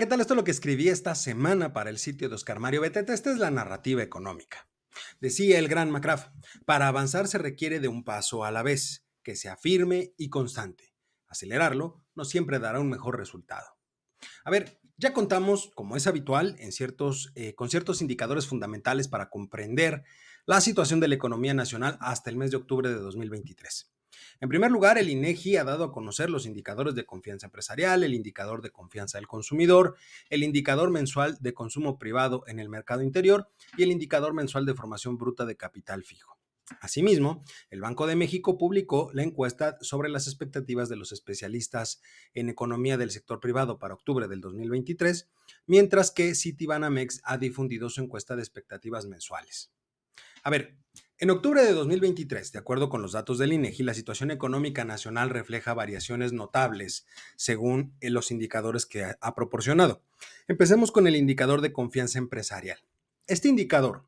¿qué tal? Esto es lo que escribí esta semana para el sitio de Oscar Mario Beteta. Esta es la narrativa económica. Decía el gran McCraff, para avanzar se requiere de un paso a la vez, que sea firme y constante. Acelerarlo no siempre dará un mejor resultado. A ver, ya contamos, como es habitual, eh, con ciertos indicadores fundamentales para comprender la situación de la economía nacional hasta el mes de octubre de 2023. En primer lugar, el INEGI ha dado a conocer los indicadores de confianza empresarial, el indicador de confianza del consumidor, el indicador mensual de consumo privado en el mercado interior y el indicador mensual de formación bruta de capital fijo. Asimismo, el Banco de México publicó la encuesta sobre las expectativas de los especialistas en economía del sector privado para octubre del 2023, mientras que Citibanamex ha difundido su encuesta de expectativas mensuales. A ver, en octubre de 2023, de acuerdo con los datos del INEGI, la situación económica nacional refleja variaciones notables según los indicadores que ha proporcionado. Empecemos con el indicador de confianza empresarial. Este indicador,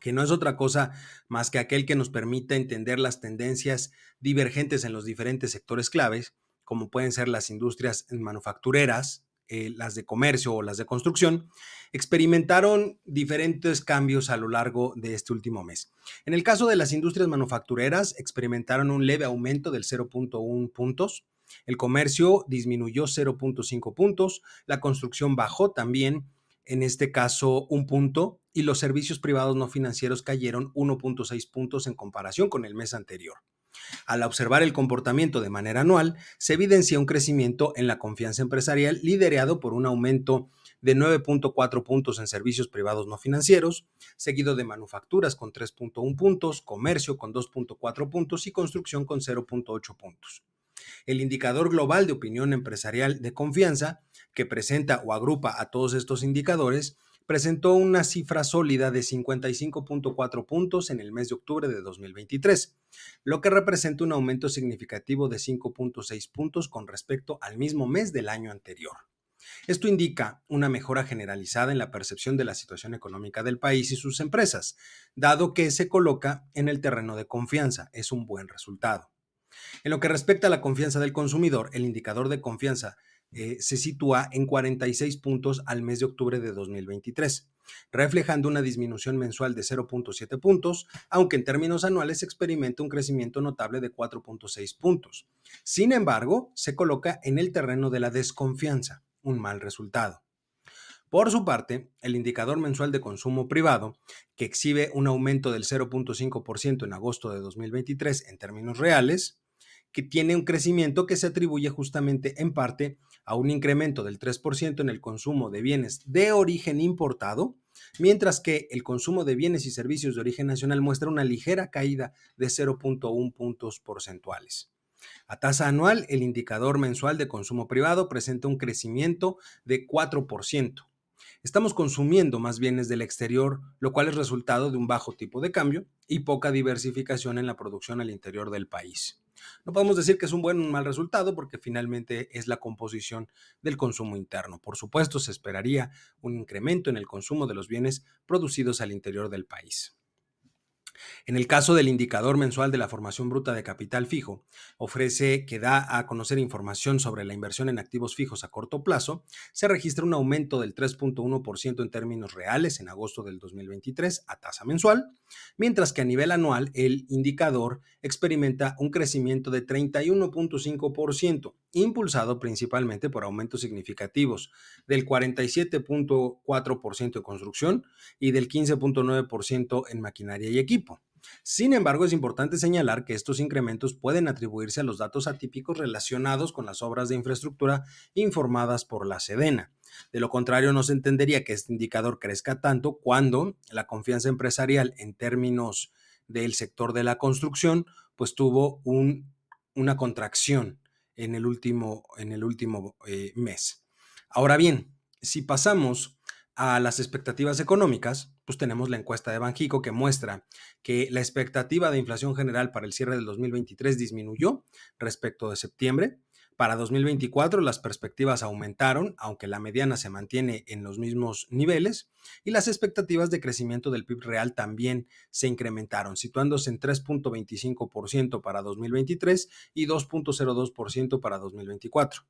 que no es otra cosa más que aquel que nos permite entender las tendencias divergentes en los diferentes sectores claves, como pueden ser las industrias manufactureras, eh, las de comercio o las de construcción, experimentaron diferentes cambios a lo largo de este último mes. En el caso de las industrias manufactureras, experimentaron un leve aumento del 0.1 puntos, el comercio disminuyó 0.5 puntos, la construcción bajó también, en este caso, un punto, y los servicios privados no financieros cayeron 1.6 puntos en comparación con el mes anterior. Al observar el comportamiento de manera anual, se evidencia un crecimiento en la confianza empresarial liderado por un aumento de 9.4 puntos en servicios privados no financieros, seguido de manufacturas con 3.1 puntos, comercio con 2.4 puntos y construcción con 0.8 puntos. El indicador global de opinión empresarial de confianza, que presenta o agrupa a todos estos indicadores, presentó una cifra sólida de 55.4 puntos en el mes de octubre de 2023, lo que representa un aumento significativo de 5.6 puntos con respecto al mismo mes del año anterior. Esto indica una mejora generalizada en la percepción de la situación económica del país y sus empresas, dado que se coloca en el terreno de confianza. Es un buen resultado. En lo que respecta a la confianza del consumidor, el indicador de confianza eh, se sitúa en 46 puntos al mes de octubre de 2023, reflejando una disminución mensual de 0.7 puntos, aunque en términos anuales experimenta un crecimiento notable de 4.6 puntos. Sin embargo, se coloca en el terreno de la desconfianza, un mal resultado. Por su parte, el indicador mensual de consumo privado, que exhibe un aumento del 0.5% en agosto de 2023 en términos reales, que tiene un crecimiento que se atribuye justamente en parte a un incremento del 3% en el consumo de bienes de origen importado, mientras que el consumo de bienes y servicios de origen nacional muestra una ligera caída de 0.1 puntos porcentuales. A tasa anual, el indicador mensual de consumo privado presenta un crecimiento de 4%. Estamos consumiendo más bienes del exterior, lo cual es resultado de un bajo tipo de cambio y poca diversificación en la producción al interior del país. No podemos decir que es un buen o un mal resultado porque finalmente es la composición del consumo interno. Por supuesto, se esperaría un incremento en el consumo de los bienes producidos al interior del país. En el caso del indicador mensual de la formación bruta de capital fijo, ofrece que da a conocer información sobre la inversión en activos fijos a corto plazo, se registra un aumento del 3.1% en términos reales en agosto del 2023 a tasa mensual, mientras que a nivel anual el indicador experimenta un crecimiento de 31.5%, impulsado principalmente por aumentos significativos del 47.4% en construcción y del 15.9% en maquinaria y equipo. Sin embargo, es importante señalar que estos incrementos pueden atribuirse a los datos atípicos relacionados con las obras de infraestructura informadas por la Sedena. De lo contrario, no se entendería que este indicador crezca tanto cuando la confianza empresarial en términos del sector de la construcción, pues tuvo una contracción en el último, eh, mes. Ahora bien, si pasamos a las expectativas económicas, pues tenemos la encuesta de Banjico que muestra que la expectativa de inflación general para el cierre del 2023 disminuyó respecto de septiembre. Para 2024 las perspectivas aumentaron, aunque la mediana se mantiene en los mismos niveles, y las expectativas de crecimiento del PIB real también se incrementaron, situándose en 3.25% para 2023 y 2.02% para 2024.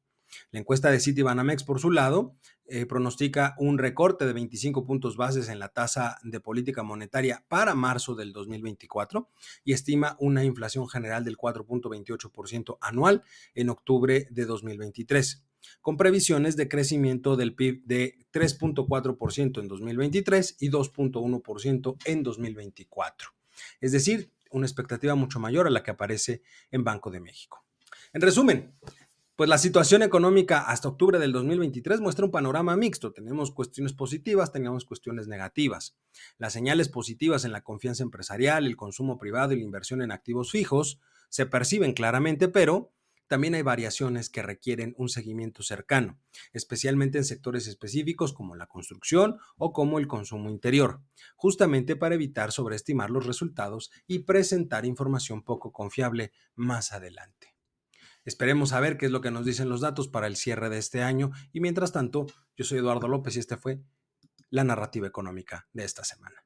La encuesta de Citibanamex, por su lado, eh, pronostica un recorte de 25 puntos bases en la tasa de política monetaria para marzo del 2024 y estima una inflación general del 4.28% anual en octubre de 2023 con previsiones de crecimiento del PIB de 3.4% en 2023 y 2.1% en 2024. Es decir, una expectativa mucho mayor a la que aparece en Banco de México. En resumen, pues la situación económica hasta octubre del 2023 muestra un panorama mixto. Tenemos cuestiones positivas, tenemos cuestiones negativas. Las señales positivas en la confianza empresarial, el consumo privado y la inversión en activos fijos se perciben claramente, pero también hay variaciones que requieren un seguimiento cercano, especialmente en sectores específicos como la construcción o como el consumo interior, justamente para evitar sobreestimar los resultados y presentar información poco confiable más adelante. Esperemos a ver qué es lo que nos dicen los datos para el cierre de este año y mientras tanto, yo soy Eduardo López y esta fue la narrativa económica de esta semana.